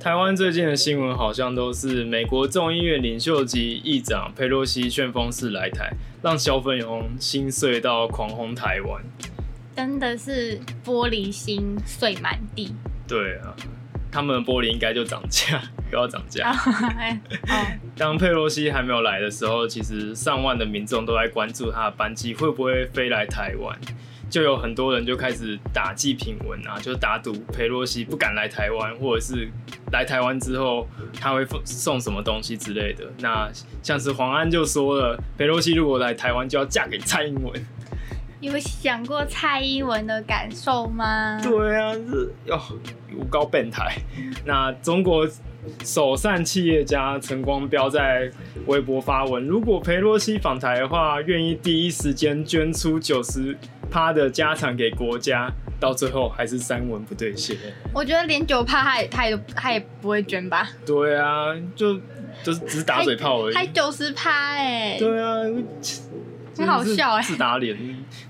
台湾最近的新闻好像都是美国众议院领袖级议长佩洛西旋风式来台，让小粉红心碎到狂轰台湾。真的是玻璃心碎满地。对啊，他们的玻璃应该就涨价，又要涨价。当佩洛西还没有来的时候，其实上万的民众都在关注他的班机会不会飞来台湾，就有很多人就开始打祭品文啊，就打赌裴洛西不敢来台湾，或者是来台湾之后他会送什么东西之类的。那像是黄安就说了，裴洛西如果来台湾就要嫁给蔡英文。有想过蔡英文的感受吗？对啊，是哟，有高变态。那中国首善企业家陈光标在微博发文，如果裴洛西访台的话，愿意第一时间捐出九十趴的家产给国家。到最后还是三文不对线。我觉得连九趴他也他也他也不会捐吧？对啊，就就是只是打嘴炮而已。还九十趴哎。对啊。很好笑哎，自打脸。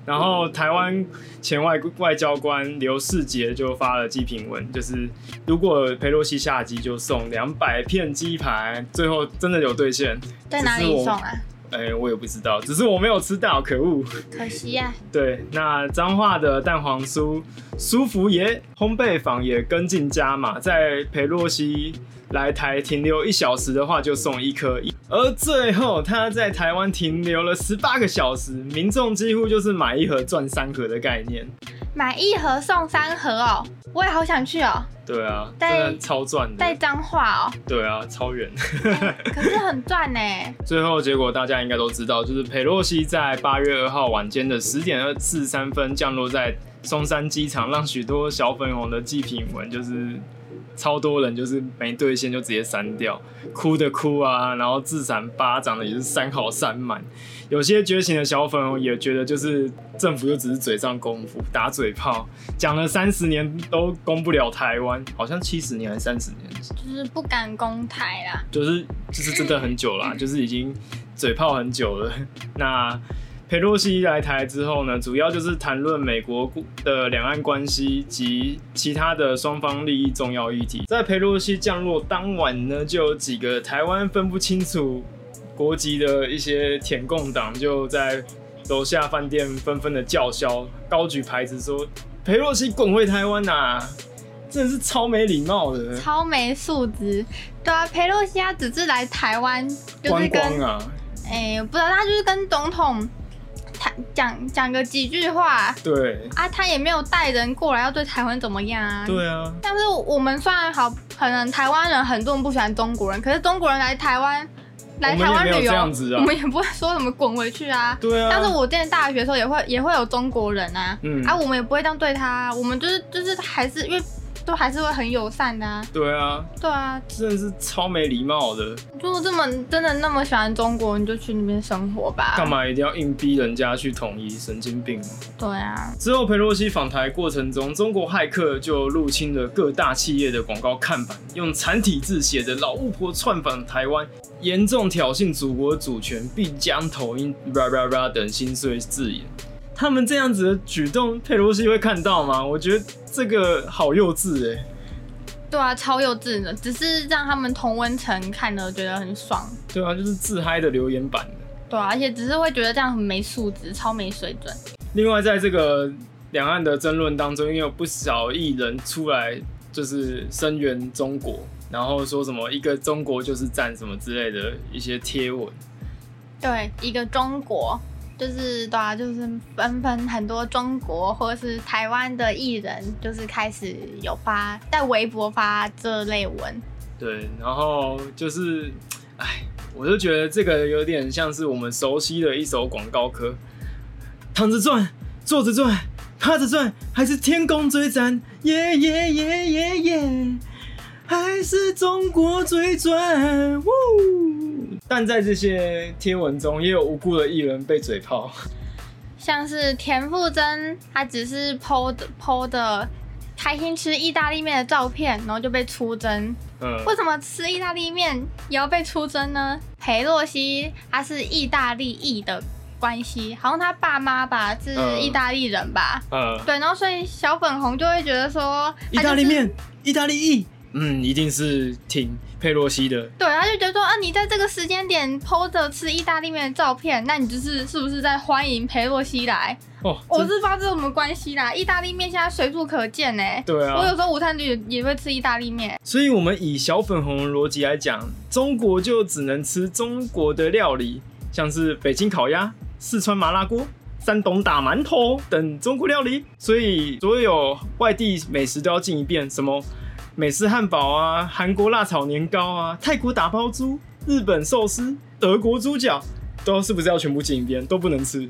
然后台湾前外外交官刘世杰就发了祭品文，就是如果佩洛西下机就送两百片鸡排，最后真的有兑现。在哪里送啊？哎，我也不知道，只是我没有吃到，可恶。可惜呀。对，那彰化的蛋黄酥舒服爷烘焙坊也跟进加码，在佩洛西。来台停留一小时的话，就送一颗。而最后他在台湾停留了十八个小时，民众几乎就是买一盒赚三盒的概念。买一盒送三盒哦，我也好想去哦。对啊，真的超赚的。带脏话哦。对啊，超远。可是很赚呢。最后结果大家应该都知道，就是佩洛西在八月二号晚间的十点二四三分降落在松山机场，让许多小粉红的祭品文就是。超多人就是没兑现就直接删掉，哭的哭啊，然后自闪巴掌的也是删好删满。有些觉醒的小粉也觉得就是政府就只是嘴上功夫打嘴炮，讲了三十年都攻不了台湾，好像七十年还是三十年，就是不敢攻台啦，就是就是真的很久啦，就是已经嘴炮很久了。那。佩洛西来台之后呢，主要就是谈论美国的两岸关系及其他的双方利益重要议题。在佩洛西降落当晚呢，就有几个台湾分不清楚国籍的一些舔共党就在楼下饭店纷纷的叫嚣，高举牌子说：“佩洛西滚回台湾呐！”真的是超没礼貌的，超没素质。对啊，佩洛西他只是来台湾观光啊，哎，不知道他就是跟总统。讲讲个几句话，对啊，他也没有带人过来要对台湾怎么样啊？对啊。但是我们虽然好，可能台湾人很多人不喜欢中国人，可是中国人来台湾来台湾旅游，我们也不会说什么滚回去啊。对啊。但是我之前大学的时候也会也会有中国人啊，嗯啊，我们也不会这样对他，我们就是就是还是因为。都还是会很友善的啊。对啊，对啊，真的是超没礼貌的。如果这么真的那么喜欢中国，你就去那边生活吧。干嘛一定要硬逼人家去统一？神经病对啊。之后，佩洛西访台过程中，中国骇客就入侵了各大企业的广告看板，用繁体字写着“老巫婆窜访台湾，严重挑衅祖国主权，必将投音吧吧吧等心碎字眼。他们这样子的举动，佩洛西会看到吗？我觉得这个好幼稚哎。对啊，超幼稚的，只是让他们同温层看了觉得很爽。对啊，就是自嗨的留言板。对啊，而且只是会觉得这样很没素质，超没水准。另外，在这个两岸的争论当中，也有不少艺人出来就是声援中国，然后说什么一个中国就是战什么之类的一些贴文。对，一个中国。就是对啊，就是纷纷很多中国或者是台湾的艺人，就是开始有发在微博发这类文。对，然后就是，哎，我就觉得这个有点像是我们熟悉的一首广告歌：躺着赚，坐着赚，趴着赚，还是天公最赞？耶耶耶耶耶，还是中国最赚？呜。但在这些贴文中，也有无辜的艺人被嘴炮，像是田馥甄，他只是 PO 的 PO 的开心吃意大利面的照片，然后就被出征。嗯，为什么吃意大利面也要被出征呢？裴洛西他是意大利裔的关系，好像他爸妈吧是意大利人吧？嗯，对，然后所以小粉红就会觉得说，意大利面，意大利裔。嗯，一定是挺佩洛西的。对，他就觉得说，啊，你在这个时间点 PO 着吃意大利面的照片，那你就是是不是在欢迎佩洛西来？哦，我是不知道这什么关系啦。意大利面现在随处可见呢。对啊，我有时候午餐也也会吃意大利面。所以，我们以小粉红的逻辑来讲，中国就只能吃中国的料理，像是北京烤鸭、四川麻辣锅。山东打馒头等中国料理，所以所有外地美食都要进一遍，什么美式汉堡啊、韩国辣炒年糕啊、泰国打包猪、日本寿司、德国猪脚，都是不是要全部进一遍，都不能吃？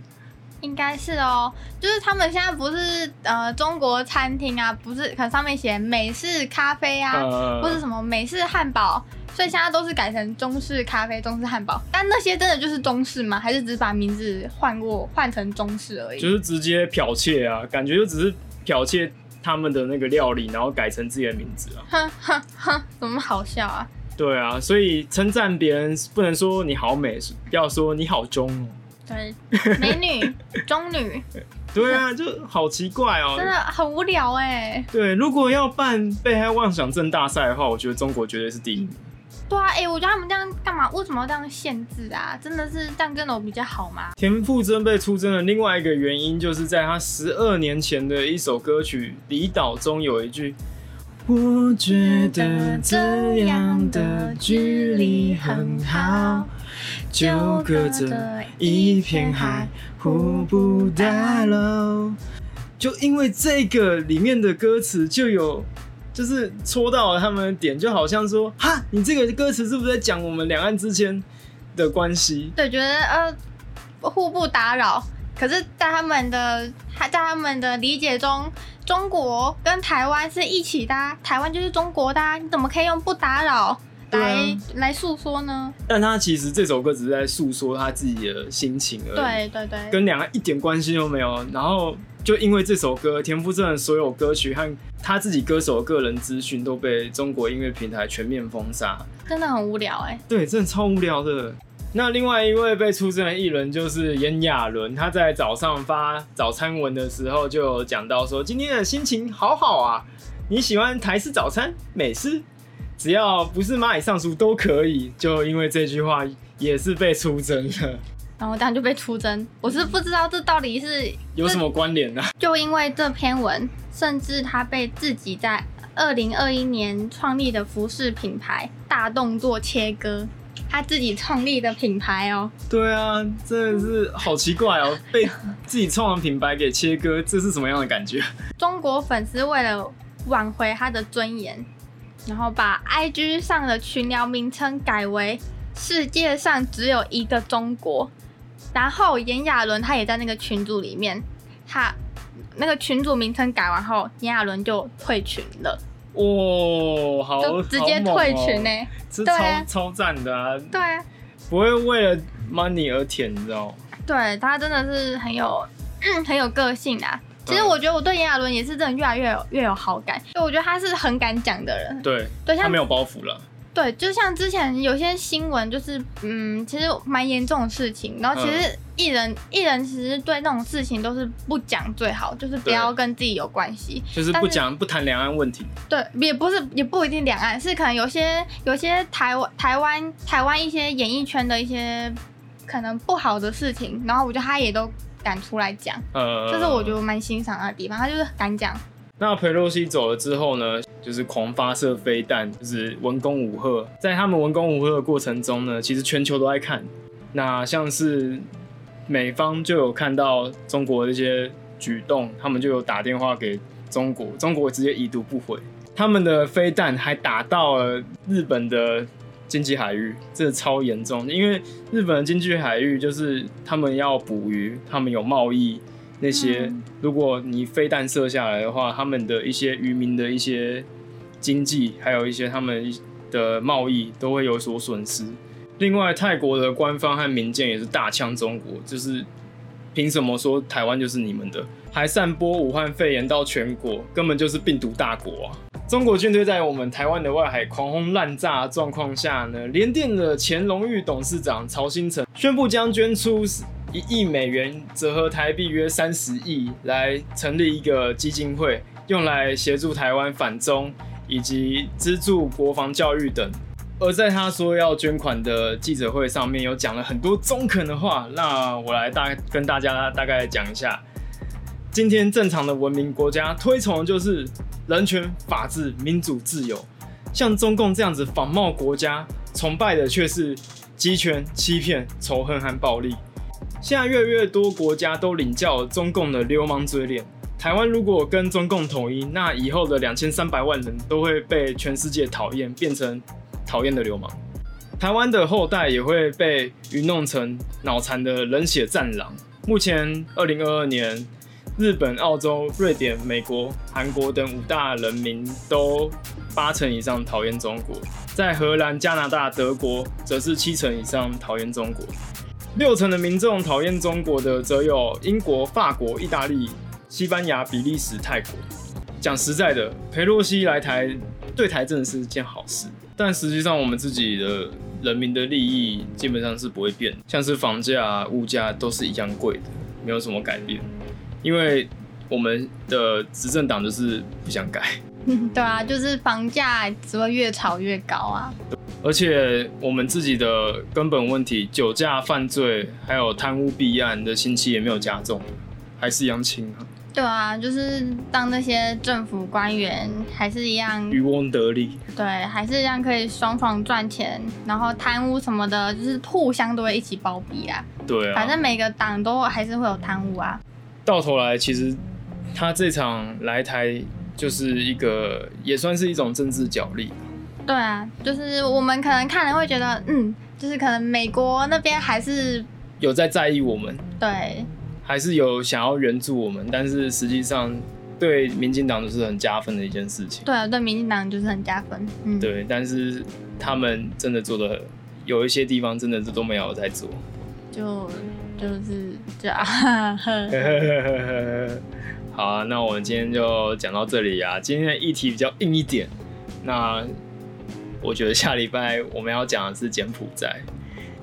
应该是哦，就是他们现在不是呃中国餐厅啊，不是可能上面写美式咖啡啊，或者什么美式汉堡。所以现在都是改成中式咖啡、中式汉堡，但那些真的就是中式吗？还是只是把名字换过换成中式而已？就是直接剽窃啊，感觉就只是剽窃他们的那个料理，然后改成自己的名字啊。哼哼哼，怎么好笑啊？对啊，所以称赞别人不能说你好美，要说你好中哦。对，美女、中女。对啊，就好奇怪哦，真的很无聊哎。对，如果要办被害妄想症大赛的话，我觉得中国绝对是第一名。对啊，哎，我觉得他们这样干嘛？为什么要这样限制啊？真的是这样跟我比较好吗？田馥甄被出征的另外一个原因，就是在他十二年前的一首歌曲《离岛》中有一句：“我觉得这样的距离很好，就隔着一片海，互不打扰。”就因为这个里面的歌词就有。就是戳到了他们的点，就好像说，哈，你这个歌词是不是在讲我们两岸之间的关系？对，觉得呃互不打扰。可是，在他们的在他们的理解中，中国跟台湾是一起的，台湾就是中国的，你怎么可以用不打扰来来诉说呢？但他其实这首歌只是在诉说他自己的心情而已，对对对，跟两岸一点关系都没有。然后。就因为这首歌，田馥甄的所有歌曲和他自己歌手的个人资讯都被中国音乐平台全面封杀，真的很无聊哎。对，真的超无聊的。那另外一位被出征的艺人就是炎亚纶，他在早上发早餐文的时候就讲到说：“今天的心情好好啊，你喜欢台式早餐、美式，只要不是蚂蚁上树都可以。”就因为这句话，也是被出征了。然后当然就被出征，我是不知道这到底是有什么关联呢？就因为这篇文，甚至他被自己在二零二一年创立的服饰品牌大动作切割，他自己创立的品牌哦。对啊，真的是好奇怪哦，被自己创的品牌给切割，这是什么样的感觉？中国粉丝为了挽回他的尊严，然后把 IG 上的群聊名称改为“世界上只有一个中国”。然后炎亚纶他也在那个群组里面，他那个群组名称改完后，炎亚纶就退群了。哇，好，直接退群呢？这超超赞的啊！对，不会为了 money 而舔，你知道吗？对他真的是很有 很有个性啊。其实我觉得我对炎亚纶也是真的越来越有越有好感，就我觉得他是很敢讲的人。对，对，他没有包袱了。对，就像之前有些新闻，就是嗯，其实蛮严重的事情。然后其实艺人艺人其实对那种事情都是不讲最好，就是不要跟自己有关系，就是不讲不谈两岸问题。对，也不是也不一定两岸，是可能有些有些台湾台湾台湾一些演艺圈的一些可能不好的事情，然后我觉得他也都敢出来讲，呃，这是我觉得蛮欣赏他的地方，他就是敢讲。那佩洛西走了之后呢，就是狂发射飞弹，就是文攻武赫。在他们文攻武赫的过程中呢，其实全球都在看。那像是美方就有看到中国的一些举动，他们就有打电话给中国，中国直接已读不回。他们的飞弹还打到了日本的经济海域，这超严重。因为日本的经济海域就是他们要捕鱼，他们有贸易。那些，如果你飞弹射下来的话，他们的一些渔民的一些经济，还有一些他们的贸易都会有所损失。另外，泰国的官方和民间也是大呛中国，就是凭什么说台湾就是你们的，还散播武汉肺炎到全国，根本就是病毒大国啊！中国军队在我们台湾的外海狂轰滥炸状况下呢，联电的前荣誉董事长曹新成宣布将捐出。一亿美元折合台币约三十亿，来成立一个基金会，用来协助台湾反中，以及资助国防教育等。而在他说要捐款的记者会上面，有讲了很多中肯的话。那我来大跟大家大概讲一下，今天正常的文明国家推崇的就是人权、法治、民主、自由。像中共这样子仿冒国家，崇拜的却是集权、欺骗、仇恨和暴力。现在越来越多国家都领教中共的流氓嘴脸。台湾如果跟中共统一，那以后的两千三百万人都会被全世界讨厌，变成。讨厌的流氓，台湾的后代也会被愚弄成脑残的冷血战狼。目前，二零二二年，日本、澳洲、瑞典、美国、韩国等五大人民都八成以上讨厌中国，在荷兰、加拿大、德国则是七成以上讨厌中国，六成的民众讨厌中国的则有英国、法国、意大利、西班牙、比利时、泰国。讲实在的，裴洛西来台对台真的是件好事。但实际上，我们自己的人民的利益基本上是不会变，像是房价、物价都是一样贵的，没有什么改变。因为我们的执政党就是不想改。对啊，就是房价只会越炒越高啊。而且我们自己的根本问题，酒驾犯罪还有贪污弊案的刑期也没有加重，还是一样轻啊。对啊，就是当那些政府官员还是一样渔翁得利，对，还是一样可以双双赚钱，然后贪污什么的，就是互相都会一起包庇啊。对啊，反正每个党都还是会有贪污啊。到头来，其实他这场来台就是一个，也算是一种政治角力。对啊，就是我们可能看了会觉得，嗯，就是可能美国那边还是有在在意我们。对。还是有想要援助我们，但是实际上对民进党都是很加分的一件事情。对啊，对民进党就是很加分。嗯，对，但是他们真的做的有一些地方真的是都没有在做，就就是这样。好啊，那我们今天就讲到这里啊。今天的议题比较硬一点，那我觉得下礼拜我们要讲的是柬埔寨。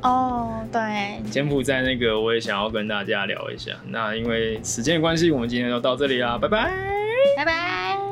哦，对，柬埔寨那个我也想要跟大家聊一下。那因为时间的关系，我们今天就到这里啦，拜拜，拜拜。